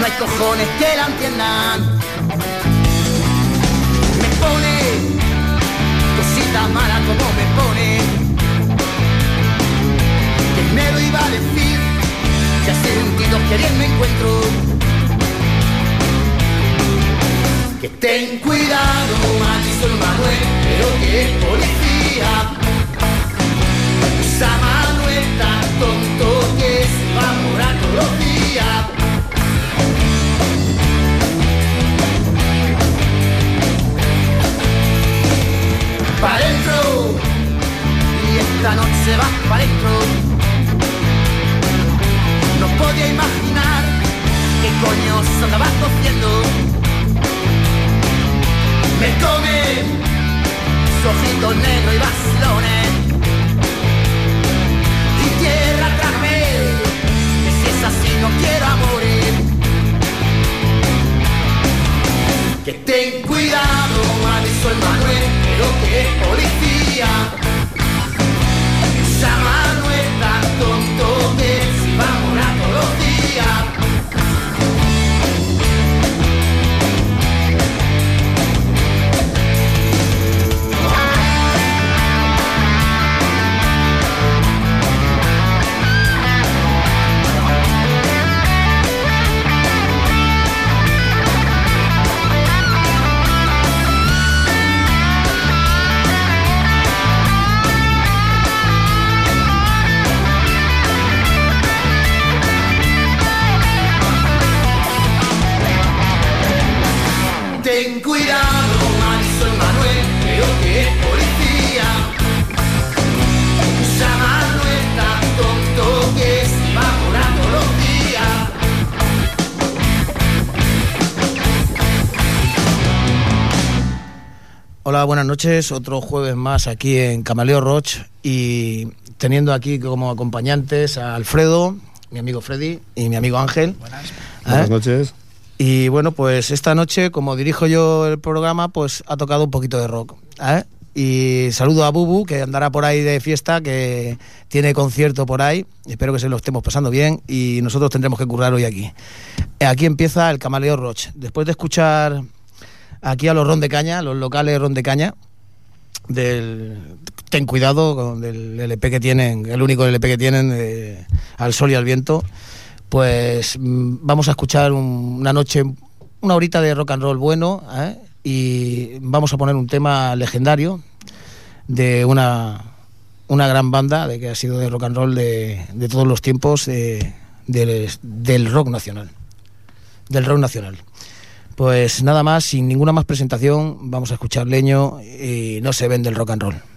no hay cojones que la entiendan. Me pone cosita mala como me pone. Que me lo iba a decir, que hace sentido que bien me encuentro. Que ten cuidado, maldito el Manuel, pero que es policía. Usa Manuel tan tonto que se va a morar todos los días. Pa' dentro, y esta noche vas pa' dentro. No podía imaginar qué coño se andaba cociendo. Me come su ojito negro y vacilones. Y tierra trágame, que si es así no quiero morir. Que ten cuidado, avisó el Manuel, policía. Esa noches. Otro jueves más aquí en Camaleo Roch y teniendo aquí como acompañantes a Alfredo, mi amigo Freddy y mi amigo Ángel. Buenas. Buenas noches. Y bueno, pues esta noche, como dirijo yo el programa, pues ha tocado un poquito de rock. ¿eh? Y saludo a Bubu, que andará por ahí de fiesta, que tiene concierto por ahí. Espero que se lo estemos pasando bien y nosotros tendremos que currar hoy aquí. Eh, Aquí empieza el Camaleo Roch. Después de escuchar aquí a los Ron de Caña, los locales Ron de Caña, del Ten Cuidado, con el LP que tienen, el único LP que tienen, de Al Sol y al Viento, pues mm, vamos a escuchar un- una noche, una horita de rock and roll bueno, ¿eh? y vamos a poner un tema legendario de una, una gran banda de que ha sido de rock and roll de, de todos los tiempos eh, del, del rock nacional. Del rock nacional. Pues nada más, sin ninguna más presentación, vamos a escuchar Leño y no se vende el rock and roll.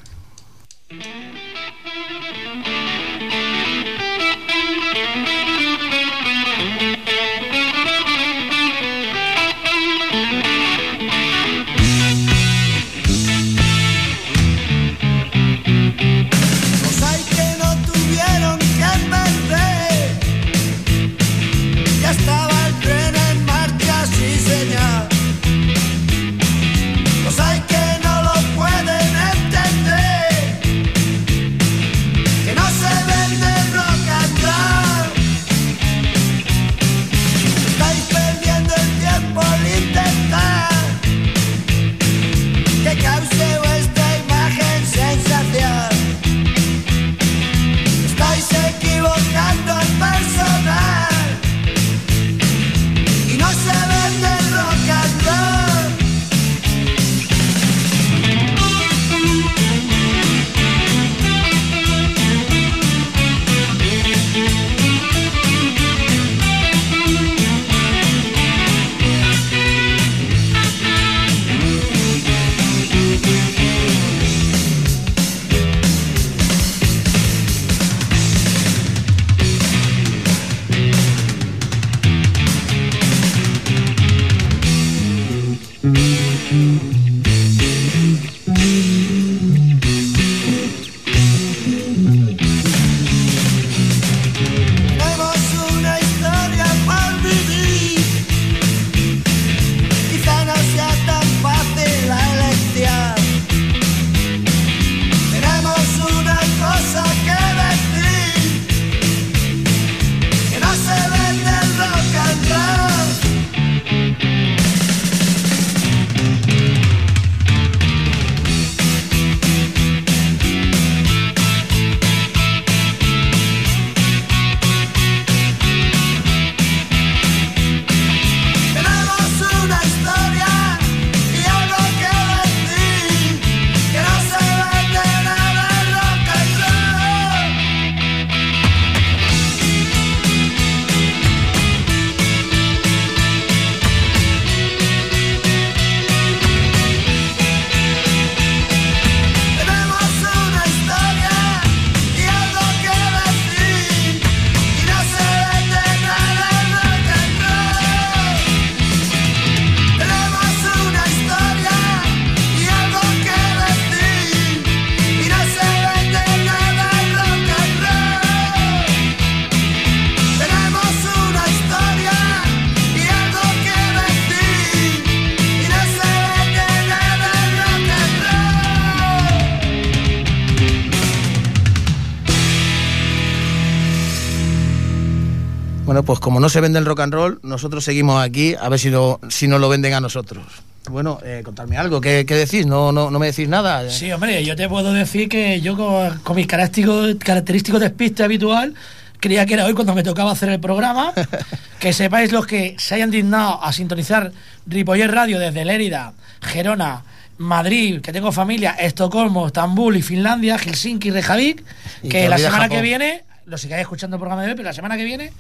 No se vende el rock and roll, nosotros seguimos aquí a ver si, no, si nos lo venden a nosotros. Bueno, eh, contarme algo, ¿qué, qué decís? ¿No, no, ¿No me decís nada? Sí, hombre, yo te puedo decir que yo con, con mis característicos, característicos despiste habitual creía que era hoy cuando me tocaba hacer el programa. que sepáis los que se hayan dignado a sintonizar Ripoller Radio desde Lérida, Gerona, Madrid, que tengo familia, Estocolmo, Estambul y Finlandia, Helsinki, Reykjavik, Y que te la semana que viene, lo sigáis escuchando el programa de hoy, pero la semana que viene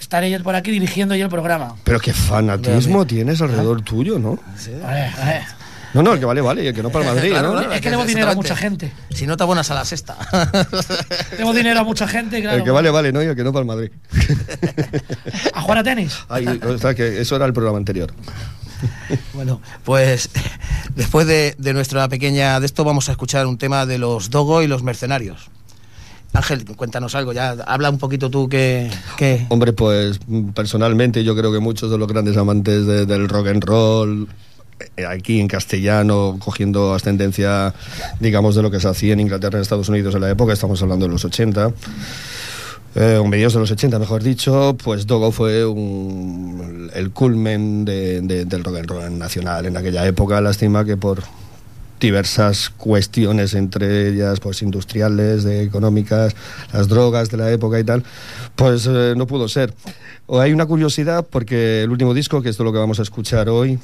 estaré yo por aquí dirigiendo yo el programa. Pero qué fanatismo tienes alrededor tuyo, ¿no? Vale, vale. No, no, el que vale, vale, y el que no para el Madrid, Claro, ¿no? claro. Es que debo dinero a mucha gente. Si no te abonas a la sexta. Debo dinero a mucha gente, claro. El que vale, vale, ¿no? Y el que no para el Madrid. A jugar a tenis. Ay, o sea, que eso era el programa anterior. Bueno, pues después de, de nuestra pequeña de esto vamos a escuchar un tema de los Dogo y los Mercenarios. Ángel, cuéntanos algo, ya habla un poquito tú que... que... Hombre, pues personalmente yo creo que muchos de los grandes amantes de- del rock and roll, eh, aquí en castellano, cogiendo ascendencia, digamos, de lo que se hacía en Inglaterra, en Estados Unidos en la época, estamos hablando de los 80, eh, mediados de los 80, mejor dicho, pues Dogo fue un- el culmen de- del rock and roll nacional en aquella época. Lástima que por diversas cuestiones, entre ellas pues industriales, económicas, las drogas de la época y tal, pues eh, no pudo ser. O hay una curiosidad porque el último disco, que es lo que vamos a escuchar hoy,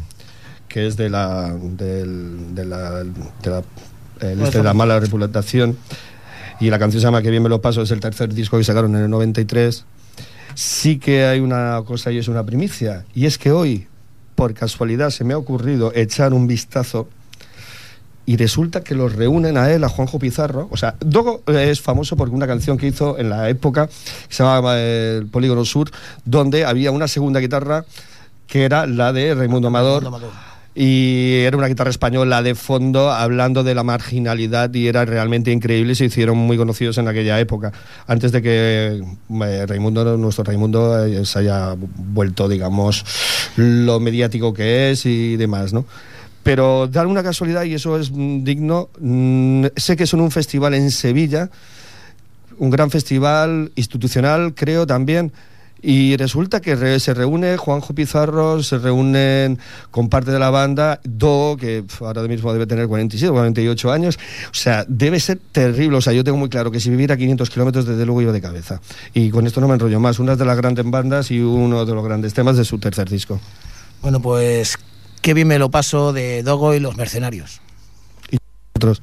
que es de la de la, de este la mala reputación y la canción se llama Que bien me lo paso, es el tercer disco que sacaron en el 93. Sí que hay una cosa y es una primicia, y es que hoy, por casualidad, se me ha ocurrido echar un vistazo y resulta que los reúnen a él, a Juanjo Pizarro. O sea, Dogo eh, es famoso porque una canción que hizo en la época que se llamaba El Polígono Sur, donde había una segunda guitarra que era la de Raimundo Amador. Raimundo Amador. Y era una guitarra española de fondo hablando de la marginalidad y era realmente increíble se hicieron muy conocidos en aquella época. Antes de que eh, Raimundo, nuestro Raimundo, eh, se haya vuelto, digamos, lo mediático que es y demás, ¿no? Pero dar una casualidad, y eso es mm, digno, mm, sé que es en un festival en Sevilla, un gran festival institucional, creo también. Y resulta que se reúne Juanjo Pizarro, se reúnen con parte de la banda, Do, que ahora mismo debe tener 47 o 48 años. O sea, debe ser terrible. O sea, yo tengo muy claro que si viviera a 500 kilómetros, desde luego iba de cabeza. Y con esto no me enrollo más. Una de las grandes bandas y uno de los grandes temas de su tercer disco. Bueno, pues qué bien me lo paso de Dogo y los Mercenarios. Otros.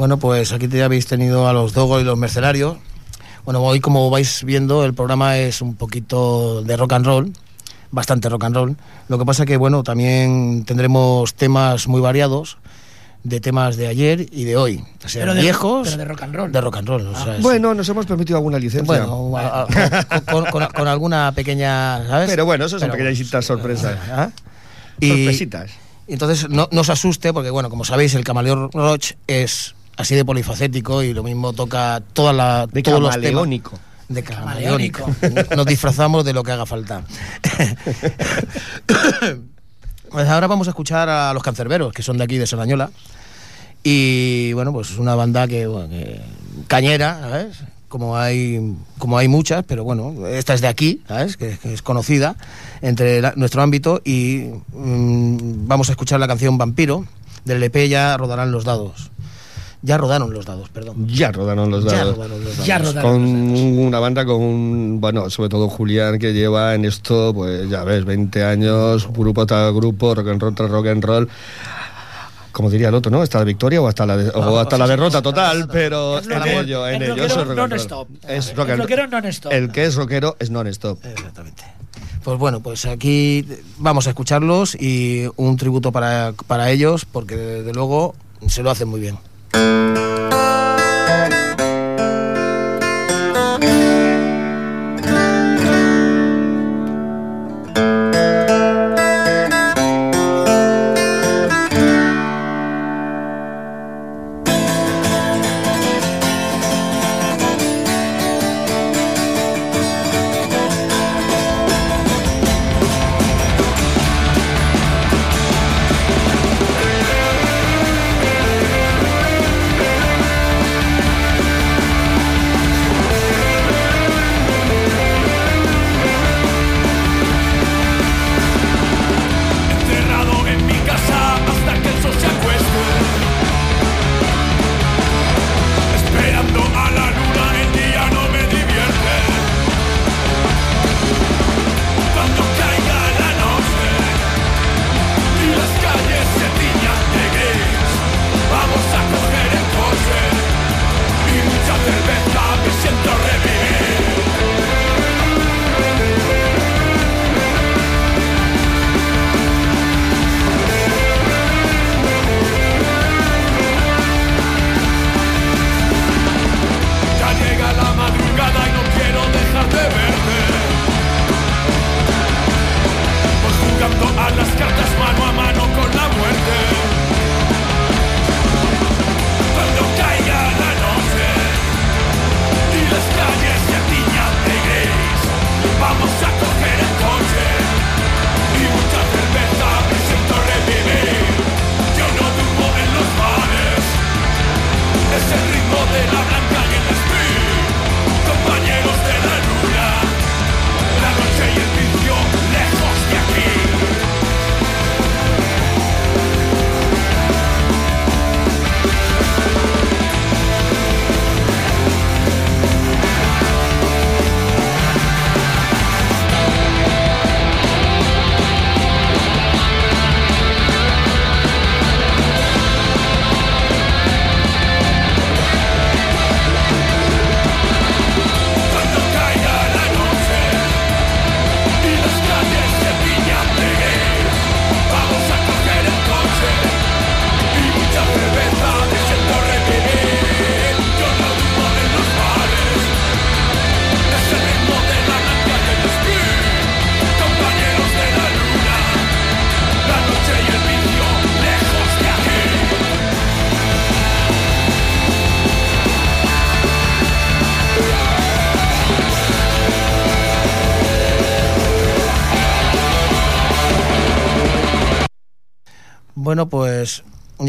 Bueno, pues aquí ya habéis tenido a los Dogos y los Mercenarios. Bueno, hoy como vais viendo el programa es un poquito de rock and roll, bastante rock and roll. Lo que pasa que bueno, también tendremos temas muy variados, de temas de ayer y de hoy. O sea, Pero de- viejos. pero de rock and roll. Ah. De rock and roll. o sea, es- Bueno, nos hemos permitido alguna licencia. bueno, a- a- con, con- con alguna pequeña, ¿sabes? Pero bueno, eso son Pero- pequeñitas sorpresas. ¿Ah? Y, Sorpresitas. entonces no, no os asuste, porque bueno, como sabéis, el camaleón Roach es así de polifacético y lo mismo toca toda la, De todos los temas. camaleónico. De camaleónico. Nos disfrazamos de lo que haga falta. pues ahora vamos a escuchar a los cancerberos, que son de aquí, de Serrañola. Y bueno, pues es una banda que, bueno, que- cañera, ¿sabes? Como hay, como hay muchas, pero bueno, esta es de aquí, ¿sabes? Que, que es conocida entre la- nuestro ámbito. Y mm, vamos a escuchar la canción Vampiro, del LP Ya rodarán los dados. Ya rodaron los dados, perdón. Ya rodaron los Ya dados. rodaron los dados. Ya rodaron. Con una banda con un, bueno, sobre todo Julián, que lleva en esto, pues ya ves, 20 años, grupo tras grupo, rock and roll tras rock and roll. Como diría el otro, ¿no? Hasta la victoria o hasta la, de- o hasta la derrota total, pero en ello, en es ello, es rock and roll. non-stop. Es rockero non-stop. El que es rockero es non-stop. Exactamente. Pues bueno, pues aquí vamos a escucharlos y un tributo para, para ellos, porque desde luego se lo hacen muy bien. Música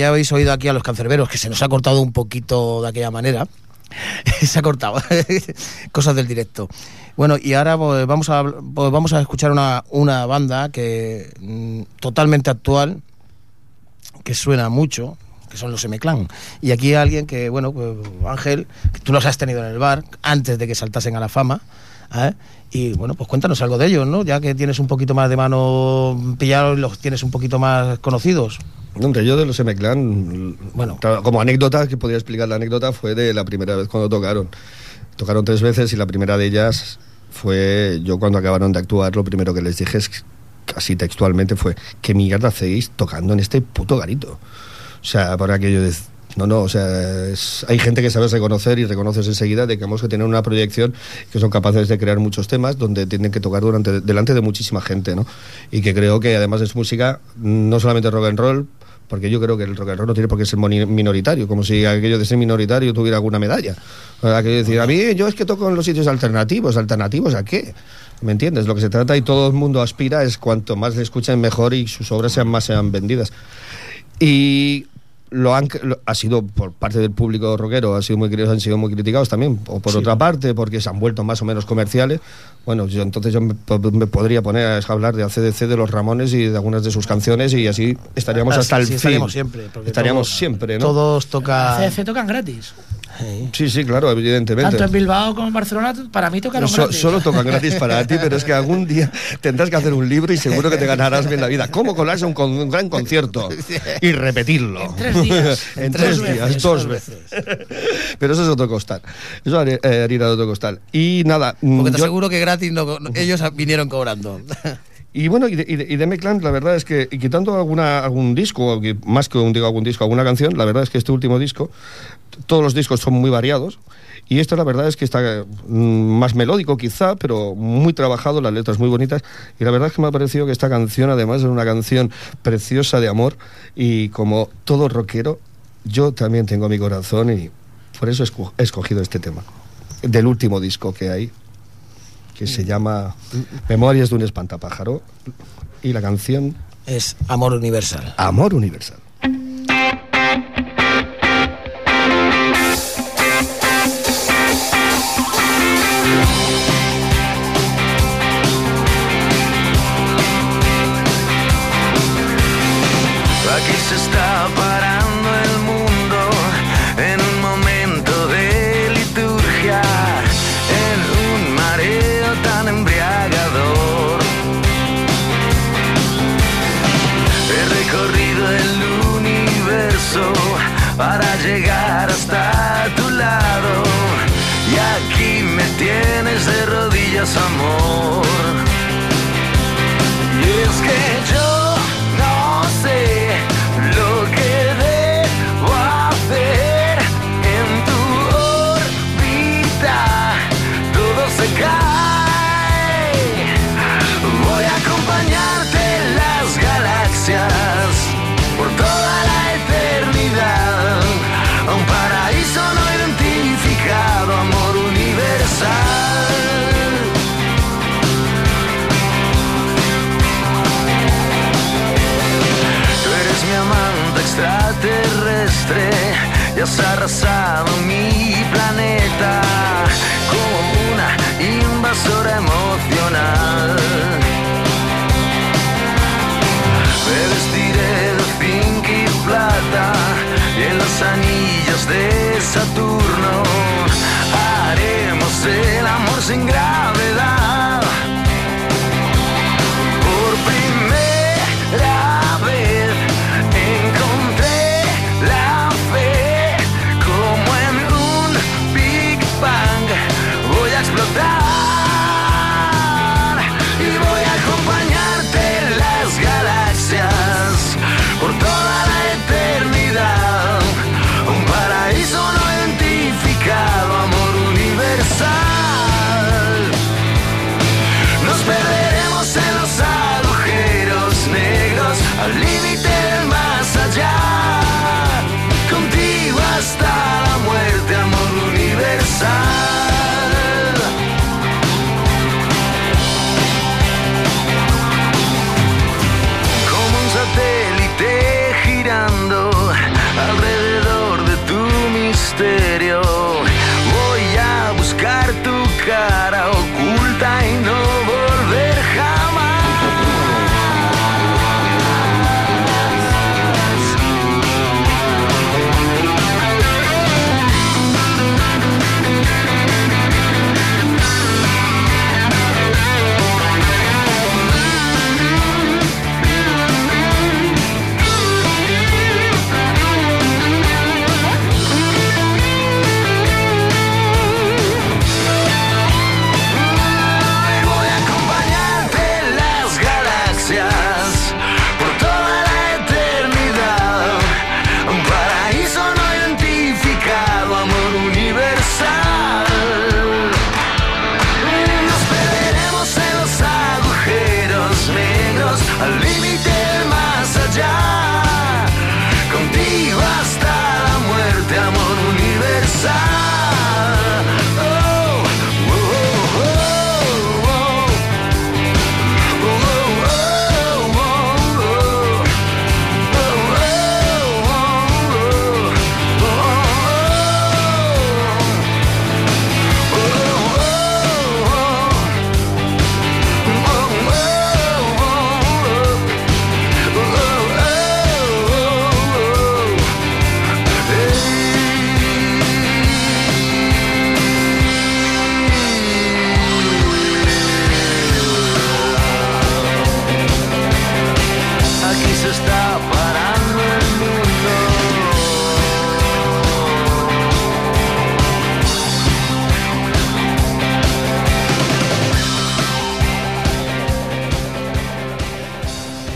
ya habéis oído aquí a los cancerberos que se nos ha cortado un poquito de aquella manera. se ha cortado. Cosas del directo. Bueno, y ahora pues, vamos, a, pues, vamos a escuchar una, una banda que mm, totalmente actual, que suena mucho, que son los M-Clan. Y aquí alguien que, bueno, pues, Ángel, que tú los has tenido en el bar antes de que saltasen a la fama. ¿Eh? Y bueno, pues cuéntanos algo de ellos, ¿no? Ya que tienes un poquito más de mano pillado y los tienes un poquito más conocidos. Hombre, yo de los M-Clan, Bueno. como anécdota, que podría explicar la anécdota, fue de la primera vez cuando tocaron. Tocaron tres veces y la primera de ellas fue, yo cuando acabaron de actuar, lo primero que les dije es, así textualmente, fue, ¿qué mierda hacéis tocando en este puto garito? O sea, por aquello de... No, no, o sea, es- hay gente que sabe reconocer y reconoces enseguida de que hemos que tener una proyección que son capaces de crear muchos temas donde tienen que tocar durante, delante de muchísima gente, ¿no? Y que creo que además es música, no solamente rock and roll, porque yo creo que el rock and roll no tiene por qué ser minoritario, como si aquello de ser minoritario tuviera alguna medalla. Aquello de decir, a mí yo es que toco en los sitios alternativos, ¿alternativos a qué? ¿Me entiendes? Lo que se trata y todo el mundo aspira es cuanto más le escuchen mejor y sus obras sean más sean vendidas. Y lo han lo- ha sido por parte del público rockero, ha sido muy han sido muy criticados también, o por otra parte, porque se han vuelto más o menos comerciales. Bueno, yo entonces yo me, po- me podría poner a hablar de ACDC, de los Ramones y de algunas de sus canciones y así estaríamos Ah, hasta sí, el sí, fin. estaríamos siempre, Estaríamos todos- siempre, ¿no? Todos toca. CDC tocan gratis. Sí, sí, claro, evidentemente. Tanto en Bilbao como en Barcelona, para mí tocaron So- gratis. solo tocan gratis para ti, pero es que algún día tendrás que hacer un libro y seguro que te ganarás bien la vida. ¿Cómo colarse a un, con- un gran concierto y repetirlo? En tres días. en Dos tres veces, días, dos dos veces. pero eso es otro costal. Eso haría eh, harina de otro costal. Y nada. mm, Porque te yo- aseguro que gratis no, no- ellos vinieron cobrando. y bueno, y de, y de, y de M-Clan, la verdad es que, quitando alguna, algún disco, más que un, digo, algún disco, alguna canción, la verdad es que este último disco, todos los discos son muy variados. Y este, la verdad es que está mm, más melódico, quizá, pero muy trabajado, las letras muy bonitas. Y la verdad es que me ha parecido que esta canción, además, es una canción preciosa de amor. Y como todo rockero, yo también tengo mi corazón y por eso he escogido este tema. Del último disco que hay, que se llama Memorias de un espantapájaro y la canción Es amor universal. Amor Universal. Aquí se está parando por toda la eternidad. A un paraíso no identificado, amor universal. Tú eres mi amante extraterrestre y has arrasado mi planeta como una invasora emocional. Los anillos de Saturno haremos el amor sin gravedad.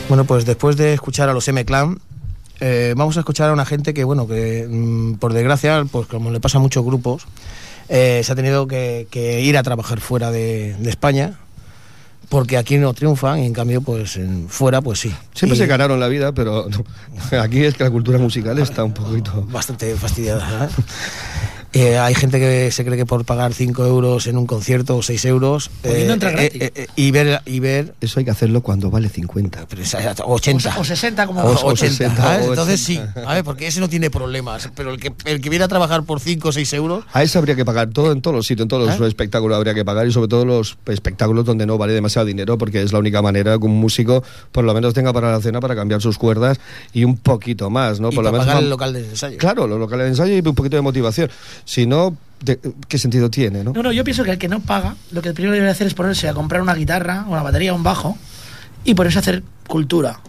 Bueno, pues después de escuchar a los M-Clan, eh, vamos a escuchar a una gente que, bueno, que mm, por desgracia, pues como le pasa a muchos grupos, eh, se ha tenido que, que ir a trabajar fuera de, de España, porque aquí no triunfan, y en cambio, pues en- fuera, pues sí. Siempre Y se ganaron la vida, pero no. aquí es que la cultura musical está un poquito... Bastante fastidiada. ¿eh? Eh, hay gente que se cree que por pagar 5 euros en un concierto o 6 euros Pudiendo entrar gratis. y ver y ver Eso hay que hacerlo cuando vale 50. pero esa- 80 O 60 como O- o 80, 60, ¿sabes? o entonces 80. sí ¿vale? porque ese no tiene problemas pero el que el que viene a trabajar por 5 o 6 euros A eso habría que pagar todo en todos los sitios, en todos los ¿Eh? espectáculos habría que pagar y sobre todo los espectáculos donde no vale demasiado dinero porque es la única manera que un músico por lo menos tenga para la cena para cambiar sus cuerdas y un poquito más, ¿no? y por lo para menos pagar el local de ensayo Claro, los locales de ensayo y un poquito de motivación. Si no, de- ¿qué sentido tiene, no? No, no, yo pienso que el que no paga, lo que primero debe hacer es ponerse a comprar una guitarra, una batería, un bajo y ponerse a hacer cultura.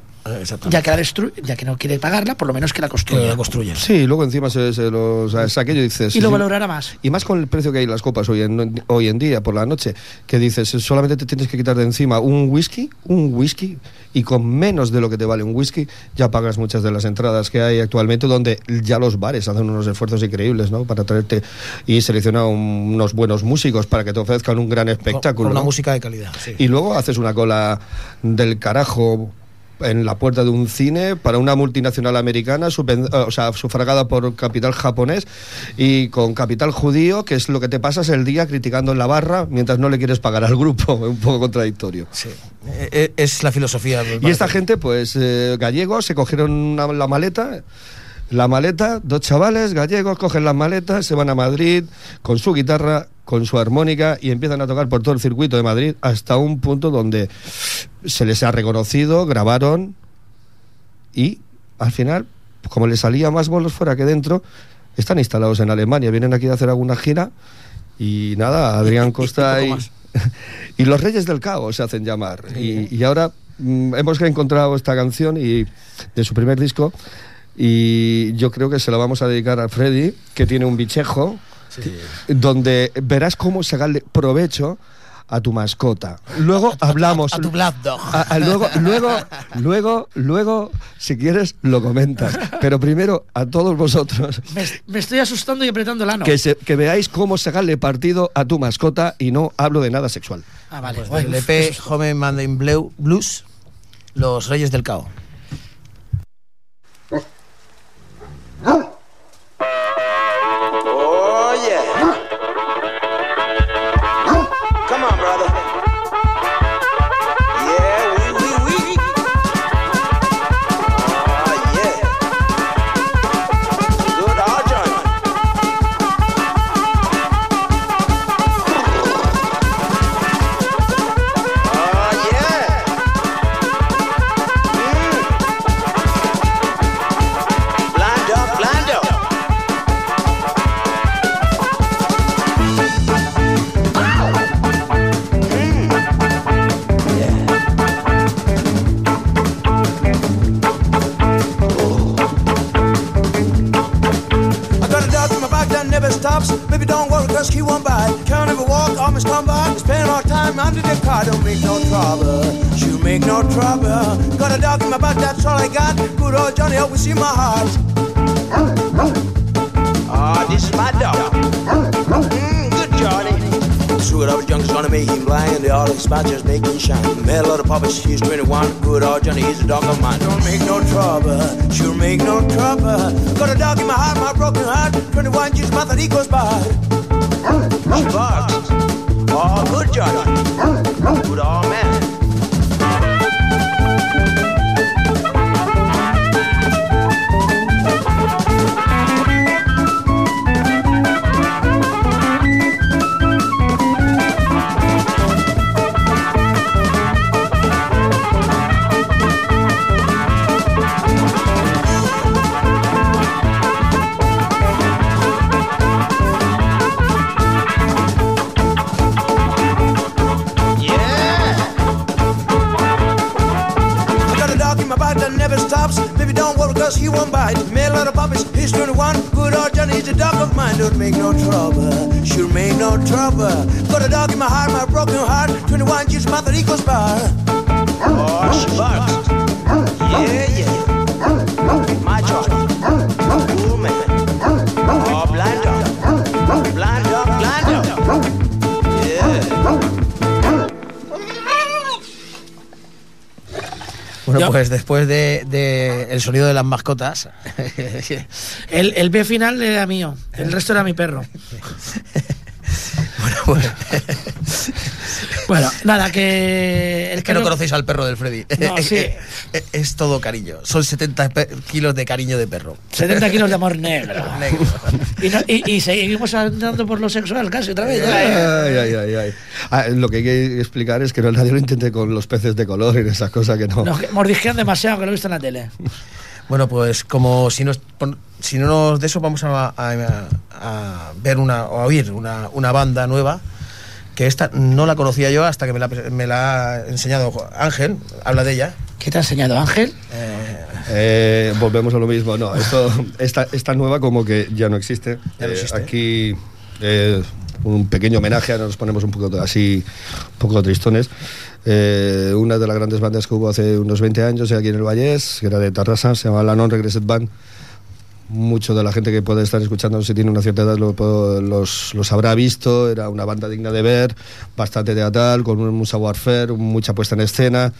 Exactamente. Ya que, la destru- ya que no quiere pagarla, por lo menos que la que construya. la construyen Sí, luego encima se, se los aquello y dices... y lo sí, valorará más. Y más con el precio que hay en las copas hoy en, hoy en día, por la noche, que dices, solamente te tienes que quitar de encima un whisky, un whisky, y con menos de lo que te vale un whisky, ya pagas muchas de las entradas que hay actualmente, donde ya los bares hacen unos esfuerzos increíbles, ¿no? Para traerte y seleccionar un- unos buenos músicos para que te ofrezcan un gran Con- espectáculo. con una ¿no? música de calidad sí. Y luego haces una cola del carajo en la puerta de un cine para una multinacional americana, eh, o sea, sufragada por capital japonés y con capital judío, que es lo que te pasas el día criticando en la barra mientras no le quieres pagar al grupo. un poco contradictorio. Sí. Eh, eh, es la filosofía Y esta gente, pues, eh, gallegos, se cogieron una- la maleta. La maleta, dos chavales gallegos cogen las maletas, se van a Madrid con su guitarra, con su armónica y empiezan a tocar por todo el circuito de Madrid hasta un punto donde se les ha reconocido, grabaron y al final, como les salía más bolos fuera que dentro, están instalados en Alemania, vienen aquí a hacer alguna gira y nada, Adrián Costa y, y los Reyes del Caos se hacen llamar. Y, y ahora mm, hemos encontrado esta canción y de su primer disco y yo creo que se la vamos a dedicar a Freddy, que tiene un bichejo, donde verás cómo sacarle provecho a tu mascota. Luego hablamos. a tu black dog. A- a luego, luego, luego, luego, si quieres, lo comentas. Pero primero, a todos vosotros, Me, me estoy asustando y apretando el ano. que, se- que veáis cómo sacarle partido a tu mascota y no hablo de nada sexual. Ah, vale. Pues EP Home in Blue Blues Los Reyes del Cao under the car, don't make no trouble. She'll make no trouble. Got a dog in my back, that's all I got. Good old Johnny always in my heart. Ah, this is my dog. Mm, good Johnny. Screw it up, junkies gonna make him blind. They all expect just make him shine. Met a lot of puppets, he's 21. Good old Johnny, he's a dog of mine. Don't make no trouble, she'll make no trouble. Got a dog in my heart, my broken heart. 21 years, my that he goes by. She barks all good judges, good all men. Bite. Made a lot of puppies, he's 21. Good old Johnny, he's a dog of mine. Don't make no trouble, she'll make no trouble. Got a dog in my heart, my broken heart. 21 years, mother, he goes by. Oh, she barks. Yeah, yeah. Bueno, pues después de, de el sonido de las mascotas, El, el B final era mío, el resto era mi perro. bueno, pues, Bueno, nada, que. El es que no conocéis al perro del Freddy. No, sí. es, es todo cariño. Son 70 pe- kilos de cariño de perro. 70 kilos de amor negro. Negro. Y, no- y- y seguimos andando por lo sexual casi otra vez. ya. Ay, ay, ay, ay. Ah, lo que hay que explicar es que no nadie lo intente con los peces de color y esas cosas que no. Nos que- mordisquean demasiado, que lo he visto en la tele. Bueno, pues como si nos pon- si no nos de eso vamos a, a- a ver una o a oír una, una banda nueva que esta no la conocía yo hasta que me la, me la ha enseñado Ángel, habla de ella. ¿Qué te ha enseñado Ángel? Eh, volvemos a lo mismo. No, esto, esta, esta nueva como que ya no existe. Ya no Eh, existe. aquí eh, un pequeño homenaje, nos ponemos un poco así, un poco tristones. Eh, una de las grandes bandas que hubo hace unos 20 años aquí en el Vallés, que era de Tarrasa, se llama La Non Regresed Band. Mucho de la gente que puede estar escuchando, si tiene una cierta edad, los, los habrá visto. Era una banda digna de ver, bastante teatral, con un, savoir-faire, mucha puesta en escena.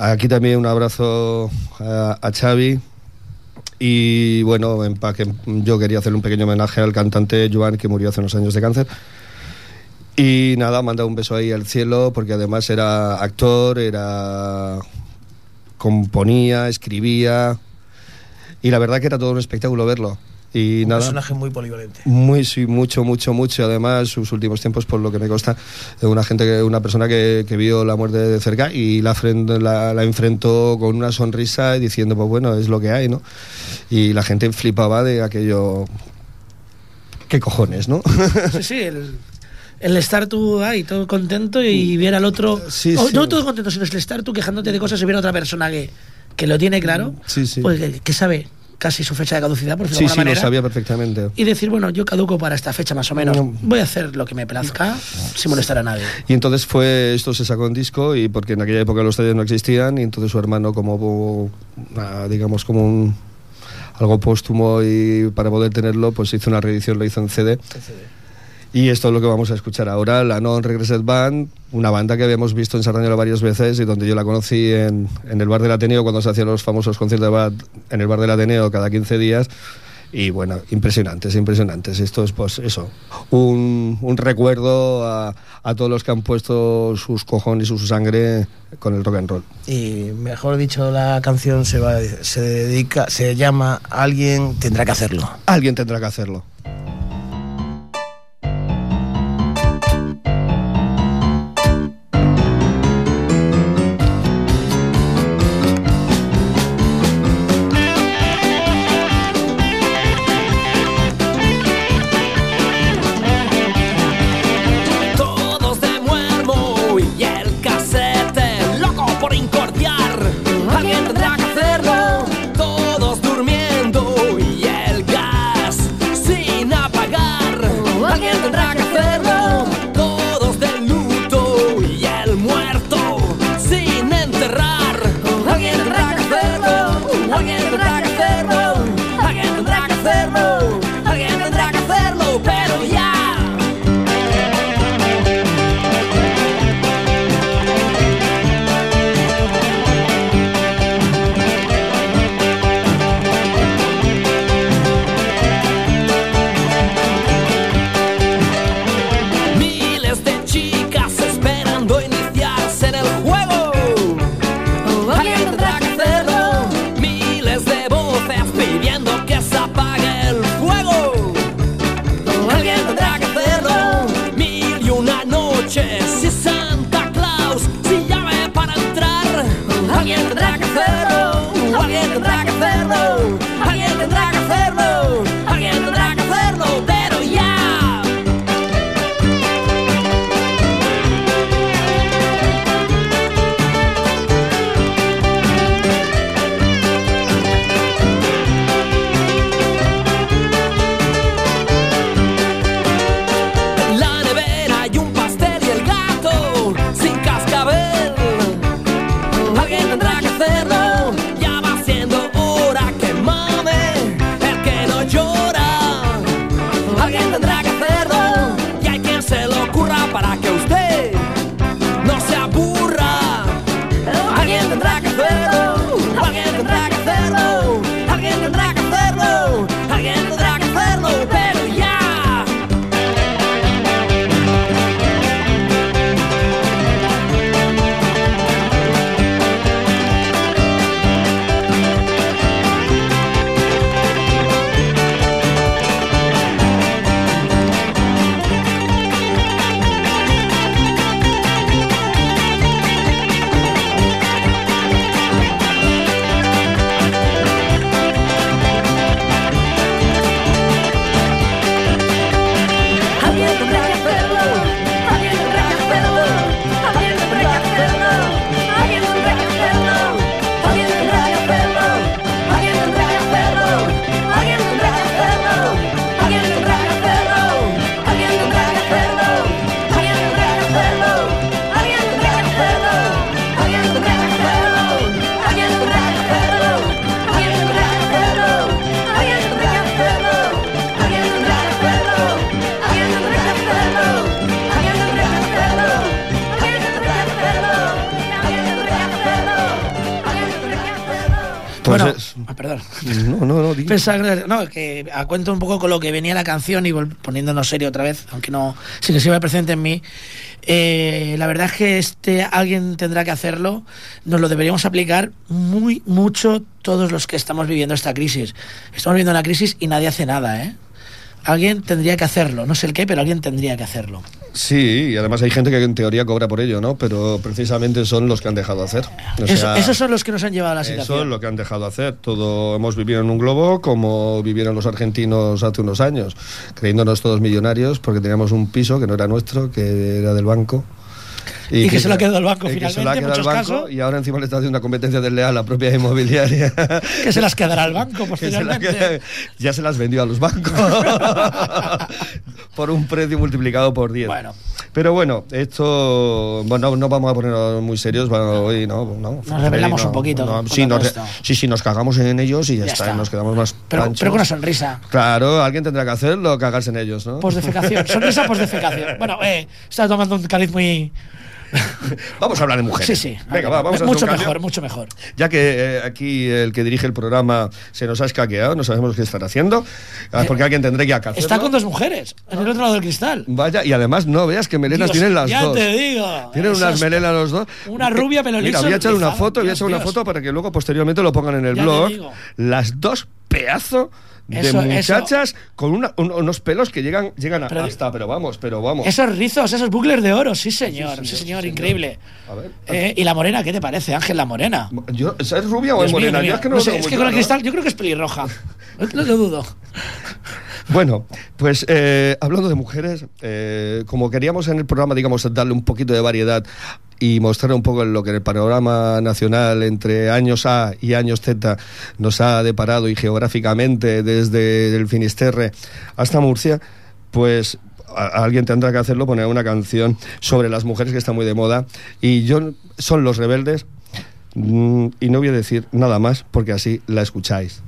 Aquí también un abrazo a, a Xavi. Y bueno, en yo quería hacer un pequeño homenaje al cantante Joan, que murió hace unos años de cáncer. Y nada, manda un beso ahí al cielo, porque además era actor, era componía, escribía. Y la verdad que era todo un espectáculo verlo. Y Un nada. personaje muy polivalente. Muy, sí, mucho, mucho, mucho. Además, sus últimos tiempos, por lo que me consta, una gente, que, una persona que, que vio la muerte de cerca y la, la, la enfrentó con una sonrisa y diciendo, pues bueno, es lo que hay, ¿no? Y la gente flipaba de aquello. ¿Qué cojones, no? Sí, sí, el, el estar tú ahí todo contento y ver al otro. Sí, sí. No todo contento, sino el estar tú quejándote de cosas y ver a otra persona que, que lo tiene claro. Sí, sí. Pues que, que sabe casi su fecha de caducidad, por decirlo sí, de sí, alguna lo manera. sabía perfectamente. Y decir, bueno, yo caduco para esta fecha más o menos. No. Voy a hacer lo que me plazca sin molestar a nadie. Y entonces fue, esto se sacó en disco y porque en aquella época los CDs no existían y entonces su hermano como, digamos, como un, algo póstumo y para poder tenerlo, pues hizo una reedición, lo hizo en CD. Y esto es lo que vamos a escuchar ahora, la Non Regresed Band, una banda que habíamos visto en Sardañola varias veces y donde yo la conocí en, en el bar del Ateneo cuando se hacían los famosos conciertos de bar, en el bar del Ateneo cada 15 días. Y bueno, impresionantes, impresionantes. Esto es pues eso, un, un recuerdo a, a todos los que han puesto sus cojones y su sangre con el rock and roll. Y mejor dicho, la canción se, va, se dedica, se llama Alguien tendrá que hacerlo. Alguien tendrá que hacerlo. No, no, que- a cuento un poco con lo que venía la canción y poniéndonos serio otra vez, aunque no, sin que vea presente en mí. Eh, la verdad es que este alguien tendrá que hacerlo. Nos lo deberíamos aplicar muy mucho todos los que estamos viviendo esta crisis. Estamos viviendo una crisis y nadie hace nada, ¿eh? Alguien tendría que hacerlo. No sé el qué, pero alguien tendría que hacerlo. Sí, y además hay gente que en teoría cobra por ello, ¿no? Pero precisamente son los que han dejado hacer. O Eso- sea, esos son los que nos han llevado a la Eso situación. es lo que han dejado hacer. Todo hemos vivido en un globo como vivieron los argentinos hace unos años, creyéndonos todos millonarios porque teníamos un piso que no era nuestro, que era del banco. Y que se lo ha quedado el banco y que se lo ha finalmente, en muchos banco, casos. Y ahora encima le está haciendo una competencia desleal a la propia inmobiliaria. Que se las quedará el banco Que se posteriormente. ya se las vendió a los bancos por un precio multiplicado por 10. Bueno. Pero bueno, esto bueno, no vamos a ponernos muy serios hoy, no, no. Nos revelamos no, un poquito no, sí, nos, sí, sí, nos cagamos en ellos y ya, Ya está, está. y nos quedamos más Pero, panchos. pero con una sonrisa. Claro, alguien tendrá que hacerlo, cagarse en ellos, ¿no? Posdefecación. Sonrisa posdefecación. Bueno, eh, está tomando un cariz muy. Vamos a hablar de mujeres. Sí, sí. Venga, va, vamos a Mucho cambio. mejor, mucho mejor. Ya que eh, aquí el que dirige el programa se nos ha escaqueado, no sabemos qué estar haciendo, ah, porque alguien tendrá que hacerlo. Eh, Está con dos mujeres en el otro lado del cristal. Vaya, y además no veas que melenas Dios, tienen las ya dos. te digo. Tienen unas melenas los dos. Una rubia, pelo Mira, voy a echar una foto, voy a echar una foto para que luego posteriormente lo pongan en el Ya blog. Las dos pedazos de Eso- eso- muchachas con una- un- unos pelos que llegan, llegan a- Pero- hasta, pero vamos, pero vamos. Esos rizos, esos bucles de oro, sí señor, sí, sí, señor, sí, increíble. A ver. Eh, ¿Y la morena qué te parece, Ángel, la morena? Yo, ¿esa ¿Es rubia o es mío, morena? Dios Yo mío. es que no, No sé, es que con el cristal yo creo que es pelirroja. No lo dudo. Bueno, pues eh, hablando de mujeres, eh, como queríamos en el programa, digamos, darle un poquito de variedad y mostrar un poco lo que el panorama nacional entre años A y años Z nos ha deparado y geográficamente desde el Finisterre hasta Murcia, pues alguien tendrá que hacerlo, poner una canción sobre las mujeres que está muy de moda y yo son los rebeldes mm, y no voy a decir nada más porque así la escucháis.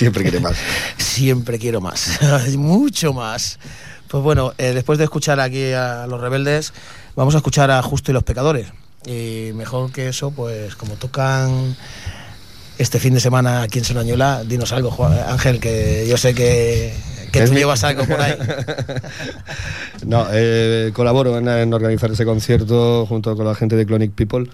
Siempre quiere más. Siempre quiero más, mucho más. Pues bueno, eh, después de escuchar aquí a los rebeldes, vamos a escuchar a Justo y los Pecadores. Y mejor que eso, pues como tocan este fin de semana aquí en Sonañola, dinos algo, Juan- Ángel, que yo sé que, que tú mi- llevas algo por ahí. No, eh, colaboro en, en organizar ese concierto junto con la gente de Clonic People,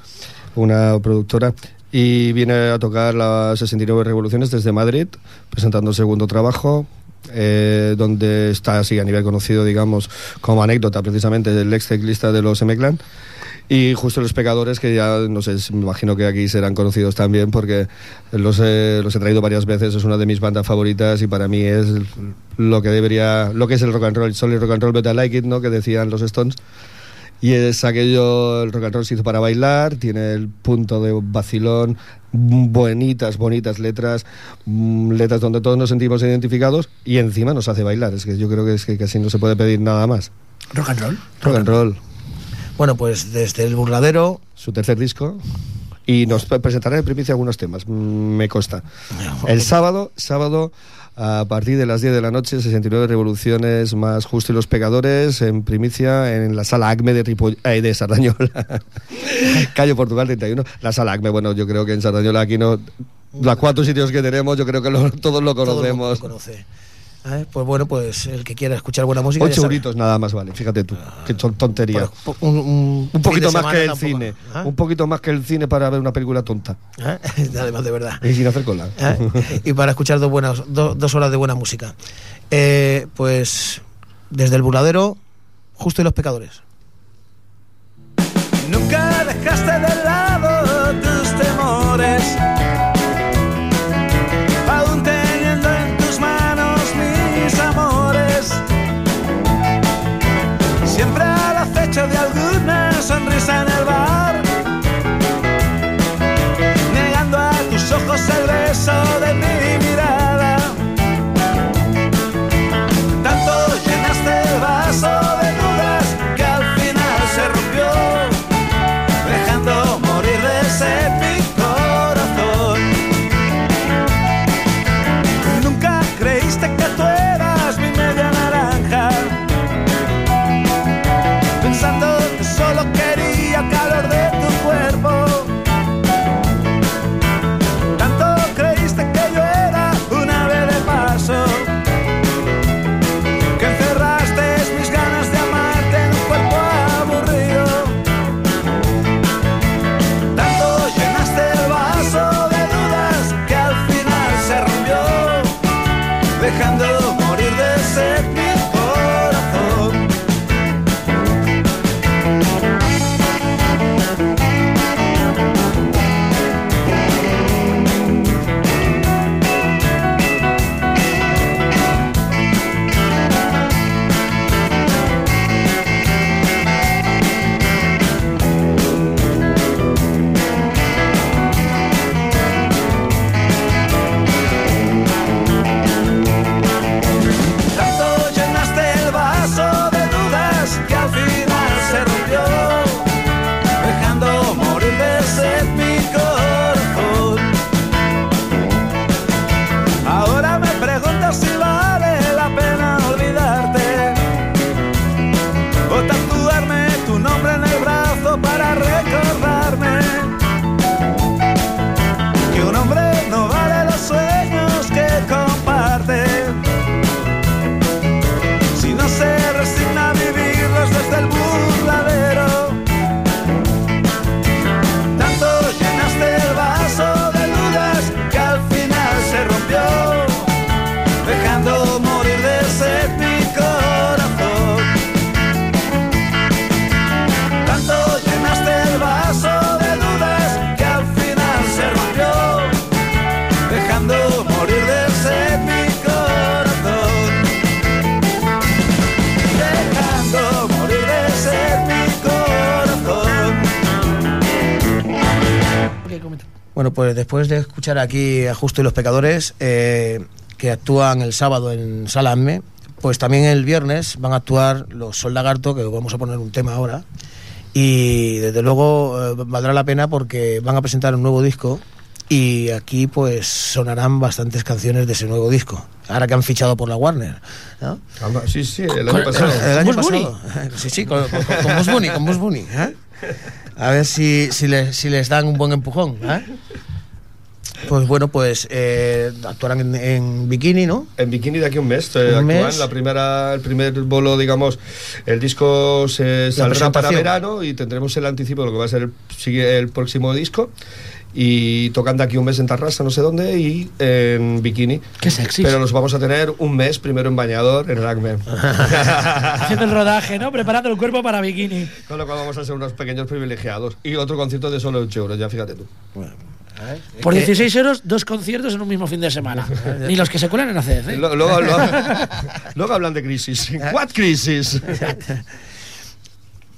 una productora, y viene a tocar las 69 Revoluciones desde Madrid, presentando el segundo trabajo. eh, donde está así a nivel conocido, digamos, como anécdota precisamente del ex teclista de los M-Clan. Y justo los pecadores, que ya, no sé, me imagino que aquí serán conocidos también, porque los he, los he traído varias veces, es una de mis bandas favoritas y para mí es lo que debería, lo que es el rock and roll, solo el rock and roll, but I like it, ¿no? Que decían los Stones. Y es aquello, el rock and roll se hizo para bailar, tiene el punto de vacilón, bonitas, bonitas letras, mm, letras donde todos nos sentimos identificados y encima nos hace bailar. Es que yo creo que es que casi no se puede pedir nada más. Rock and roll. Rock and roll, Bueno, pues desde el burladero, su tercer disco. Y nos pre- presentará en primicia algunos temas, mm, me consta. El sábado, sábado, a partir de las 10 de la noche, 69 revoluciones más Justo y los Pecadores, en primicia en la sala ACME de, Ripoll- eh, de Sardañola. Calle Portugal 31. La sala ACME, bueno, yo creo que en Sardañola aquí no... Los cuatro sitios que tenemos, yo creo que lo- todos lo todo conocemos. lo conoce. ¿Eh? Pues bueno, pues el que quiera escuchar buena música. Ocho euritos nada más vale, fíjate tú, tontería. Por- un, un- Un poquito más que el tampoco. cine, ¿Ah? un poquito más que el cine para ver una película tonta. ¿Eh? Además, de verdad. Y sin hacer cola. ¿Eh? y para escuchar dos, buenas, do- dos horas de buena música. Eh, pues desde el burladero, justo y los pecadores. Nunca dejaste de lado tus temores, después de escuchar aquí a Justo y los Pecadores, eh, que actúan el sábado en Sala AME, pues también el viernes van a actuar los Sol Lagarto, que vamos a poner un tema ahora. Y desde luego eh, valdrá la pena porque van a presentar un nuevo disco Y aquí pues sonarán bastantes canciones de ese nuevo disco. Ahora que han fichado por la Warner. ¿no? Sí, sí, el año pasado. El año pasado. Sí, sí, con, con, con Bunny, con Bugs Bunny, ¿eh? A ver si, si, les, si les dan un buen empujón. ¿eh? Pues bueno, pues eh, actuarán en, en bikini, ¿no? En Bikini de aquí a un mes, eh, Un actúan. mes. La primera, el primer bolo, digamos, el disco se saldrá para verano y tendremos el anticipo de lo que va a ser el, sigue el próximo disco. Y tocan de aquí a un mes en Tarrasa, no sé dónde, y en Bikini. Qué sexy. Pero los vamos a tener un mes primero en bañador, en Ragman. Haciendo el rodaje, ¿no? Preparando el cuerpo para bikini. Con lo cual vamos a ser unos pequeños privilegiados. Y otro concierto de solo 8 euros, ya fíjate tú. Por que- 16 euros, dos conciertos en un mismo fin de semana. Ni los que se cuelan en. ¿eh? Luego, luego- luego hablan de crisis. ¿What crisis?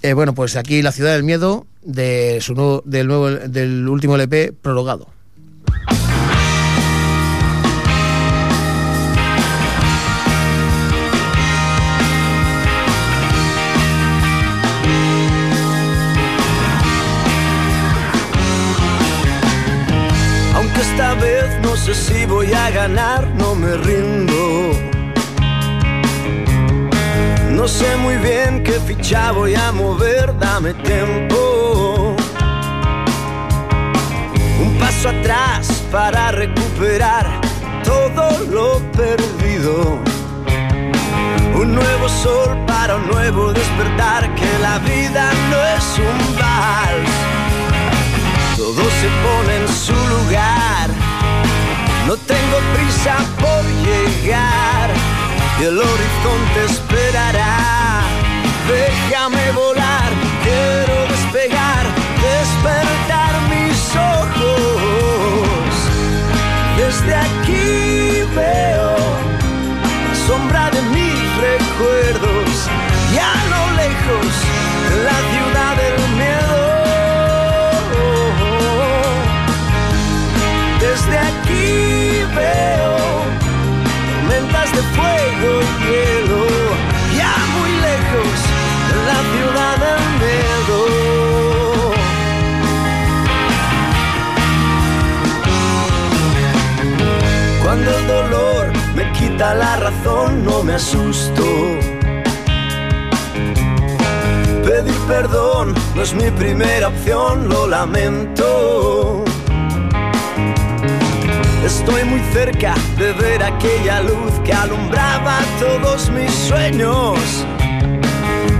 Eh, bueno, pues aquí La Ciudad del Miedo, de su nuevo, del, nuevo, del último LP, prologado. Si voy a ganar, no me rindo. No sé muy bien qué ficha voy a mover, dame tiempo. Un paso atrás para recuperar todo lo perdido. Un nuevo sol para un nuevo despertar, que la vida no es un vals todo se pone en su lugar. No tengo prisa por llegar y el horizonte esperará. Déjame volar, quiero despegar, despertar mis ojos. Desde aquí veo la sombra de mis recuerdos quita la razón, no me asusto. Pedir perdón no es mi primera opción, lo lamento. Estoy muy cerca de ver aquella luz que alumbraba todos mis sueños.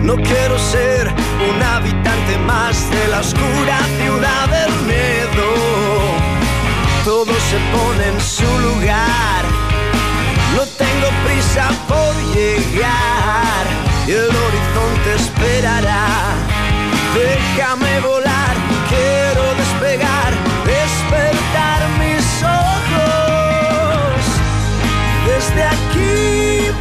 No quiero ser un habitante más de la oscura ciudad del miedo. Todo se pone en su lugar. No tengo prisa por llegar y el horizonte esperará. Déjame volar, quiero despegar, despertar mis ojos. Desde aquí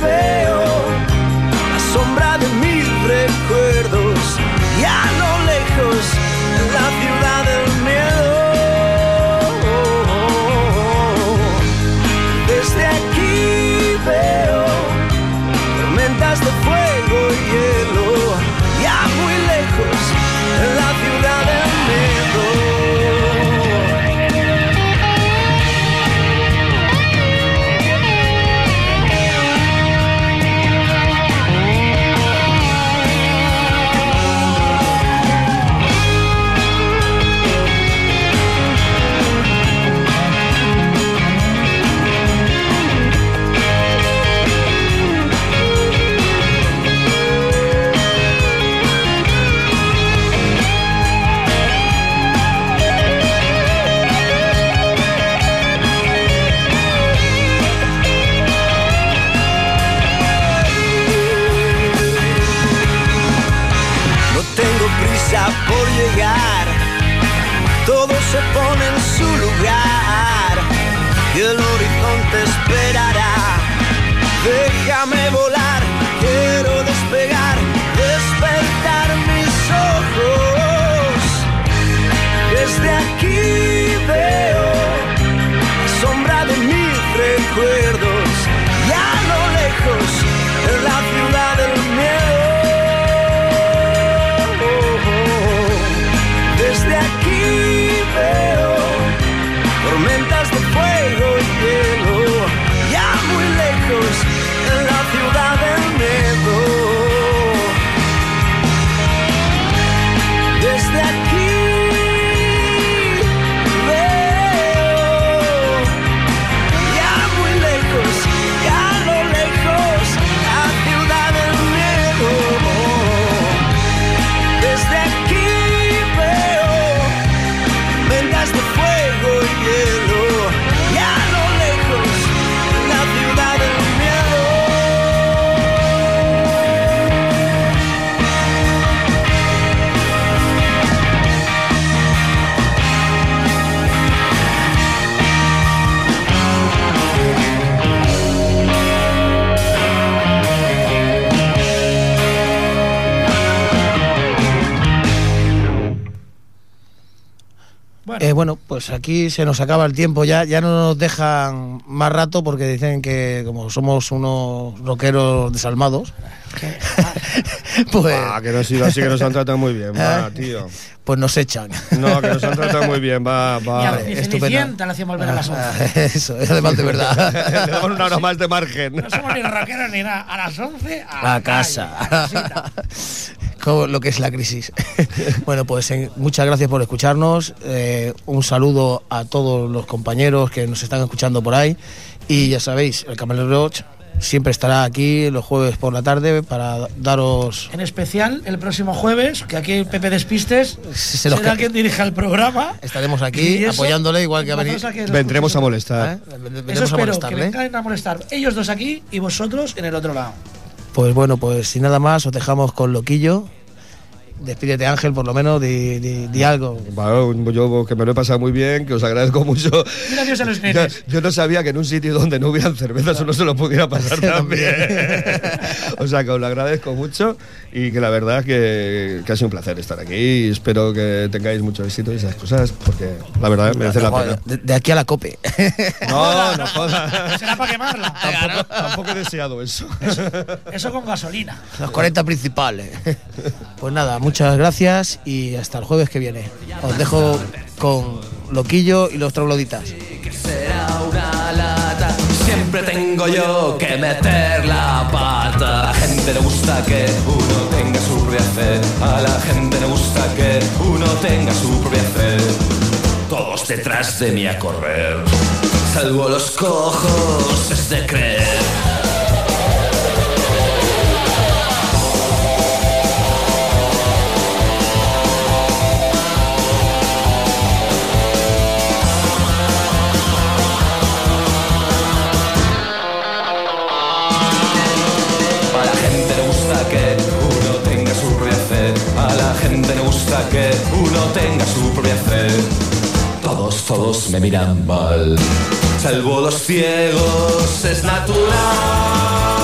fuego y hielo, ya muy lejos. Bueno, pues aquí se nos acaba el tiempo ya, ya no nos dejan más rato porque dicen que como somos unos rockeros desalmados, pues, Ah, que no ha sido así, que nos han tratado muy bien, va, ¿Eh? tío. Pues nos echan. No, que nos han tratado muy bien, va, Y va. a- y estupendo. Cenicienta le hacían volver a las 11. Ah, Eso, es además de Le verdad. damos una hora más de margen. No somos ni rockeros ni nada. A las 11 a, A la casa. calle, a casita. Como lo que es la crisis. bueno, pues muchas gracias por escucharnos. eh, un saludo a todos los compañeros que nos están escuchando por ahí. Y ya sabéis, el Camelo Roach siempre estará aquí los jueves por la tarde para daros. En especial el próximo jueves, que aquí Pepe Despistes Se será ca- quien dirija el programa. Estaremos aquí eso, apoyándole igual que ha vosotros venido. aquí los Vendremos a molestar. ¿eh? Eso Vendremos a espero, que molestarle. vengan a molestar. Ellos dos aquí y vosotros en el otro lado. Pues bueno, pues sin nada más, os dejamos con Loquillo. Despídete, Ángel, por lo menos, di, di- di algo. Bueno, yo que me lo he pasado muy bien, que os agradezco mucho. Mira Dios a los Yo, nenes. yo no sabía que en un sitio donde no hubieran cervezas uno se lo pudiera pasar también. o sea que os lo agradezco mucho y que la verdad que, que ha sido un placer estar aquí y espero que tengáis mucho éxito y esas cosas porque la verdad merece la pena. De, de aquí a la cope. No, no jodas. Será para quemarla. Tampoco, tampoco he deseado eso. Eso con gasolina. Los 40 principales. Pues nada, muchas gracias y hasta el jueves que viene. Os dejo con Loquillo y los trogloditas. Siempre tengo yo que meter la pata. A la gente le gusta que uno tenga su propia fe. A la gente le gusta que uno tenga su propia fe. Todos detrás de mí a correr. Salvo los cojos, es de creer. tenga su propia fe. Todos, todos me miran mal. Salvo los ciegos, es natural.